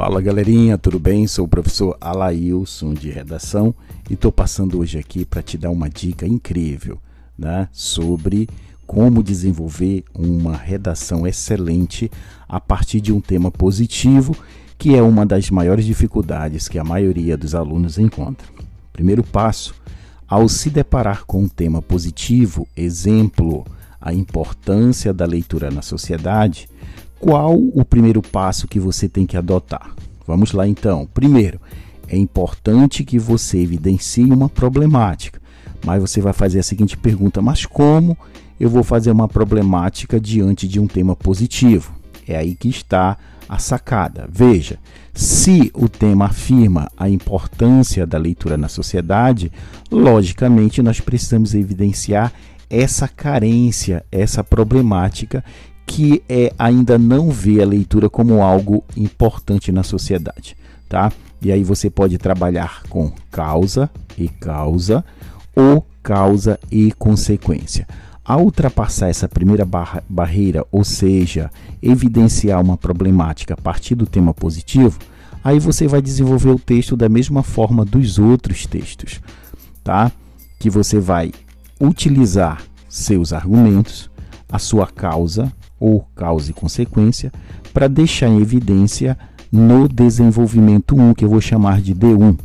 Fala galerinha, tudo bem? Sou o professor Alailson de redação e estou passando hoje aqui para te dar uma dica incrível né, sobre como desenvolver uma redação excelente a partir de um tema positivo, que é uma das maiores dificuldades que a maioria dos alunos encontra. Primeiro passo, ao se deparar com um tema positivo, exemplo, a importância da leitura na sociedade, qual o primeiro passo que você tem que adotar? Vamos lá então. Primeiro, é importante que você evidencie uma problemática, mas você vai fazer a seguinte pergunta: mas como eu vou fazer uma problemática diante de um tema positivo? É aí que está a sacada. Veja, se o tema afirma a importância da leitura na sociedade, logicamente nós precisamos evidenciar essa carência, essa problemática que é, ainda não vê a leitura como algo importante na sociedade, tá? E aí você pode trabalhar com causa e causa ou causa e consequência. Ao ultrapassar essa primeira barra, barreira, ou seja, evidenciar uma problemática a partir do tema positivo, aí você vai desenvolver o texto da mesma forma dos outros textos, tá? Que você vai utilizar seus argumentos, a sua causa ou causa e consequência para deixar em evidência no desenvolvimento 1, que eu vou chamar de D1.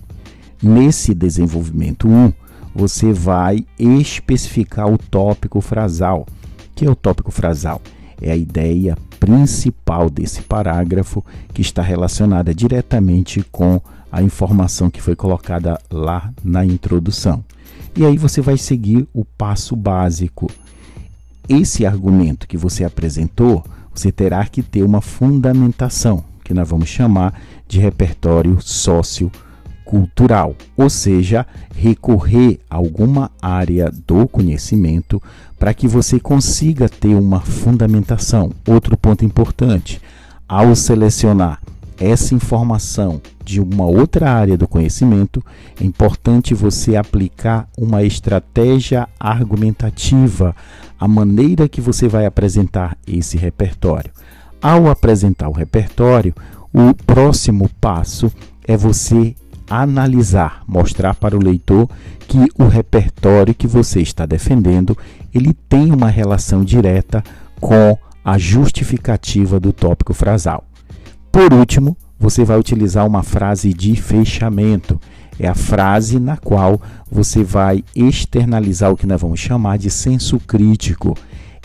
Nesse desenvolvimento 1, você vai especificar o tópico frasal. que é o tópico frasal? É a ideia principal desse parágrafo que está relacionada diretamente com a informação que foi colocada lá na introdução. E aí você vai seguir o passo básico esse argumento que você apresentou, você terá que ter uma fundamentação, que nós vamos chamar de repertório sociocultural, ou seja, recorrer a alguma área do conhecimento para que você consiga ter uma fundamentação. Outro ponto importante, ao selecionar essa informação de uma outra área do conhecimento, é importante você aplicar uma estratégia argumentativa, a maneira que você vai apresentar esse repertório. Ao apresentar o repertório, o próximo passo é você analisar, mostrar para o leitor que o repertório que você está defendendo, ele tem uma relação direta com a justificativa do tópico frasal. Por último, você vai utilizar uma frase de fechamento. É a frase na qual você vai externalizar o que nós vamos chamar de senso crítico.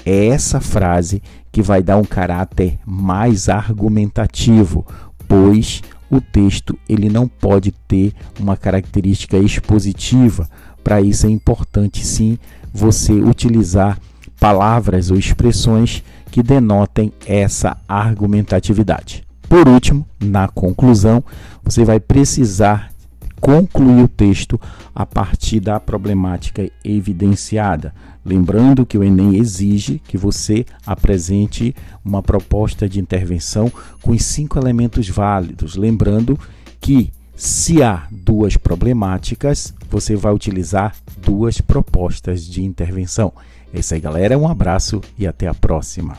É essa frase que vai dar um caráter mais argumentativo, pois o texto ele não pode ter uma característica expositiva. Para isso é importante sim você utilizar palavras ou expressões que denotem essa argumentatividade. Por último, na conclusão, você vai precisar concluir o texto a partir da problemática evidenciada. Lembrando que o Enem exige que você apresente uma proposta de intervenção com os cinco elementos válidos. Lembrando que se há duas problemáticas, você vai utilizar duas propostas de intervenção. É isso aí, galera. Um abraço e até a próxima.